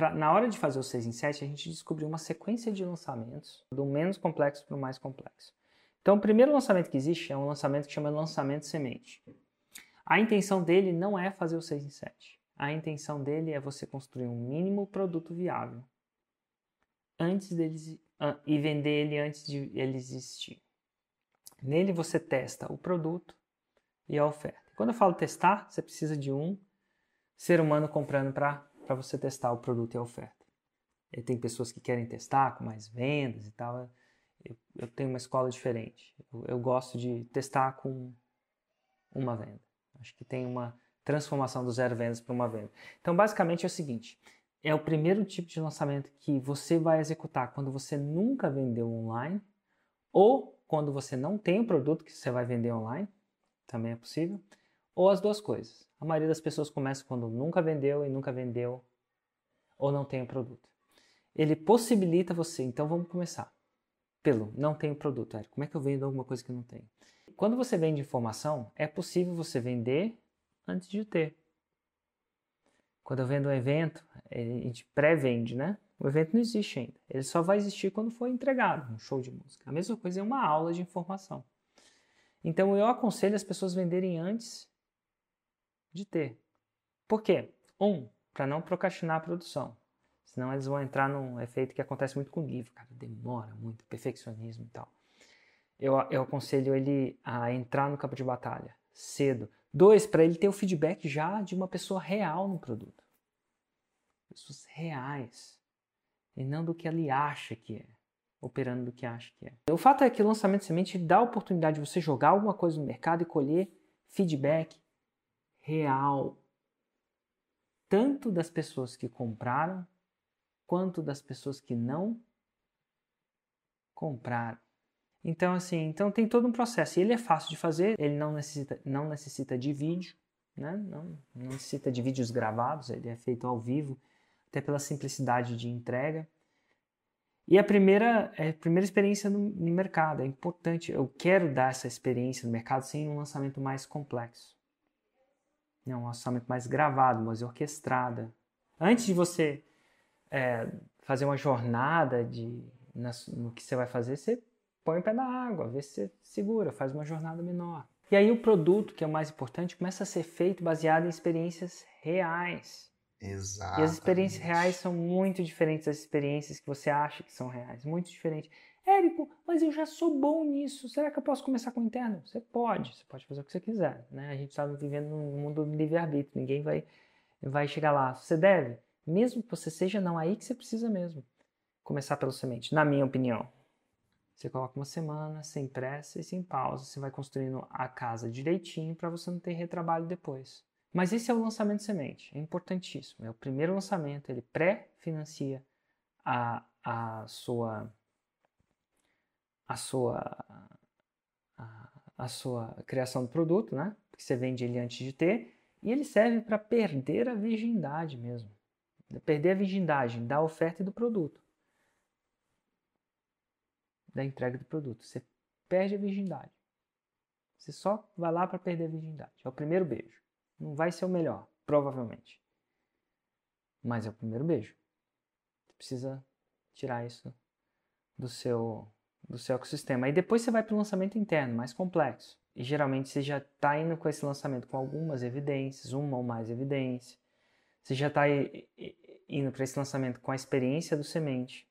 pra, na hora de fazer o 6 em 7, a gente descobriu uma sequência de lançamentos, do menos complexo para o mais complexo. Então, o primeiro lançamento que existe é um lançamento que chama lançamento semente. A intenção dele não é fazer o 6 em 7. A intenção dele é você construir um mínimo produto viável antes dele e vender ele antes de ele existir. Nele você testa o produto e a oferta. Quando eu falo testar, você precisa de um ser humano comprando para você testar o produto e a oferta. E tem pessoas que querem testar com mais vendas e tal. Eu, eu tenho uma escola diferente. Eu, eu gosto de testar com uma venda. Acho que tem uma transformação do zero vendas para uma venda. Então, basicamente é o seguinte: é o primeiro tipo de lançamento que você vai executar quando você nunca vendeu online ou quando você não tem o produto que você vai vender online, também é possível, ou as duas coisas. A maioria das pessoas começa quando nunca vendeu e nunca vendeu ou não tem o produto. Ele possibilita você, então vamos começar pelo não tem o produto. Eric, como é que eu vendo alguma coisa que não tem? Quando você vende informação, é possível você vender antes de ter. Quando eu vendo um evento, a gente pré-vende, né? O evento não existe ainda. Ele só vai existir quando for entregado, um show de música. A mesma coisa é uma aula de informação. Então eu aconselho as pessoas venderem antes de ter. Por quê? Um, para não procrastinar a produção. Senão eles vão entrar num efeito que acontece muito com o livro, cara. Demora muito, perfeccionismo e tal. Eu, eu aconselho ele a entrar no campo de batalha cedo. Dois, para ele ter o feedback já de uma pessoa real no produto. Pessoas reais. E não do que ele acha que é. Operando do que acha que é. O fato é que o lançamento de semente dá a oportunidade de você jogar alguma coisa no mercado e colher feedback real. Tanto das pessoas que compraram, quanto das pessoas que não compraram. Então, assim, então tem todo um processo. E ele é fácil de fazer, ele não necessita, não necessita de vídeo, né? não, não necessita de vídeos gravados, ele é feito ao vivo, até pela simplicidade de entrega. E a primeira, é a primeira experiência no, no mercado, é importante, eu quero dar essa experiência no mercado sem um lançamento mais complexo. Não, um lançamento mais gravado, mais orquestrada. Antes de você é, fazer uma jornada de, na, no que você vai fazer, você põe o pé na água, vê se você segura, faz uma jornada menor. E aí o produto, que é o mais importante, começa a ser feito baseado em experiências reais. Exato. E as experiências reais são muito diferentes das experiências que você acha que são reais. Muito diferentes. Érico, mas eu já sou bom nisso. Será que eu posso começar com o interno? Você pode. Você pode fazer o que você quiser. Né? A gente está vivendo num mundo do livre-arbítrio. Ninguém vai, vai chegar lá. Você deve. Mesmo que você seja não, aí que você precisa mesmo. Começar pelo semente, na minha opinião. Você coloca uma semana, sem pressa e sem pausa. Você vai construindo a casa direitinho para você não ter retrabalho depois. Mas esse é o lançamento semente, é importantíssimo. É o primeiro lançamento, ele pré-financia a, a sua a sua a, a, sua criação do produto, né? Porque você vende ele antes de ter, e ele serve para perder a virgindade mesmo. Perder a virgindade da oferta e do produto da entrega do produto. Você perde a virgindade. Você só vai lá para perder a virgindade. É o primeiro beijo. Não vai ser o melhor, provavelmente. Mas é o primeiro beijo. Você precisa tirar isso do seu do seu ecossistema. Aí depois você vai para o lançamento interno, mais complexo. E geralmente você já está indo com esse lançamento com algumas evidências, uma ou mais evidências. Você já está indo para esse lançamento com a experiência do semente.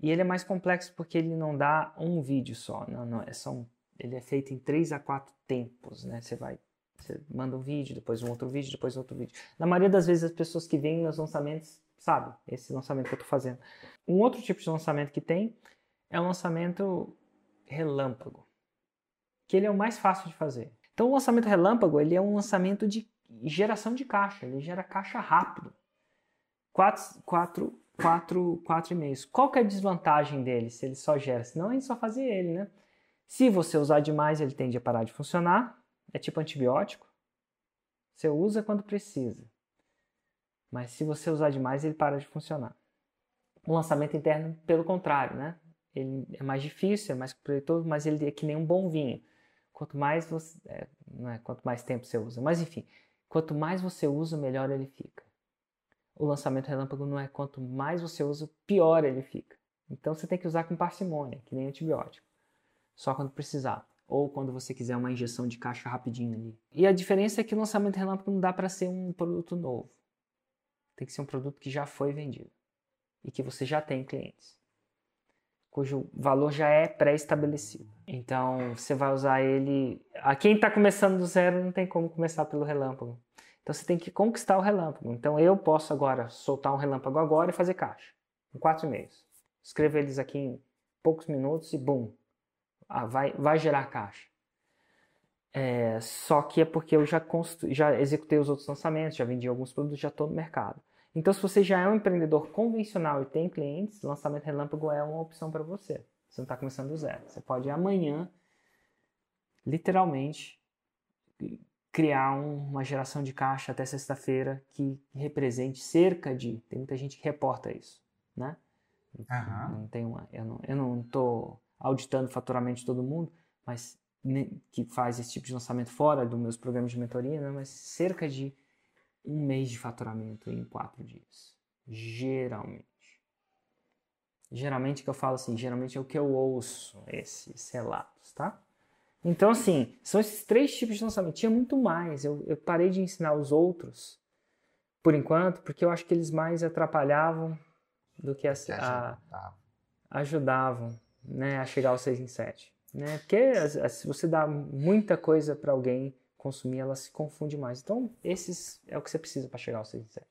E ele é mais complexo porque ele não dá um vídeo só, não, não, é só um, ele é feito em três a quatro tempos, né? Você vai, você manda um vídeo, depois um outro vídeo, depois outro vídeo. Na maioria das vezes as pessoas que vêm nos lançamentos sabem esse lançamento que eu estou fazendo. Um outro tipo de lançamento que tem é um lançamento relâmpago, que ele é o mais fácil de fazer. Então o lançamento relâmpago ele é um lançamento de geração de caixa, ele gera caixa rápido. Quatro, quatro quatro, quatro e-mails. Qual que é a desvantagem dele se ele só gera? Senão a gente só fazia ele, né? Se você usar demais, ele tende a parar de funcionar. É tipo antibiótico. Você usa quando precisa. Mas se você usar demais, ele para de funcionar. O lançamento interno, pelo contrário, né? Ele é mais difícil, é mais protetor, mas ele é que nem um bom vinho. Quanto mais você, é, não é quanto mais tempo você usa, mas enfim, quanto mais você usa, melhor ele fica. o lançamento relâmpago não é quanto mais você usa, pior ele fica. Então você tem que usar com parcimônia, que nem antibiótico. Só quando precisar. Ou quando você quiser uma injeção de caixa rapidinho ali. E a diferença é que o lançamento relâmpago não dá para ser um produto novo. Tem que ser um produto que já foi vendido. E que você já tem clientes. Cujo valor já é pré-estabelecido. Então você vai usar ele. A quem está começando do zero não tem como começar pelo relâmpago. Então você tem que conquistar o relâmpago. Então eu posso agora soltar um relâmpago agora e fazer caixa. Em quatro e-mails. Escrevo eles aqui em poucos minutos e bum, ah, vai, vai gerar caixa. É, só que é porque eu já, constru... já executei os outros lançamentos, já vendi alguns produtos, já estou no mercado. Então, se você já é um empreendedor convencional e tem clientes, lançamento relâmpago é uma opção para você. Você não está começando do zero. Você pode amanhã, literalmente, criar uma geração de caixa até sexta-feira que represente cerca de. Tem muita gente que reporta isso, né? Uhum. Não tem uma, eu não eu não estou auditando o faturamento de todo mundo, mas que faz esse tipo de lançamento fora dos meus programas de mentoria, né? mas cerca de um mês de faturamento em quatro dias. Geralmente. Geralmente que eu falo assim, geralmente é o que eu ouço, esses relatos, tá? Então, assim, são esses três tipos de lançamento. Tinha muito mais. Eu, eu parei de ensinar os outros, por enquanto, porque eu acho que eles mais atrapalhavam do que, a, a, ajudavam né, a chegar ao 6 em 7. Né? Porque se você dá muita coisa para alguém consumir, ela se confunde mais. Então, esses é o que você precisa para chegar ao 6 em 7.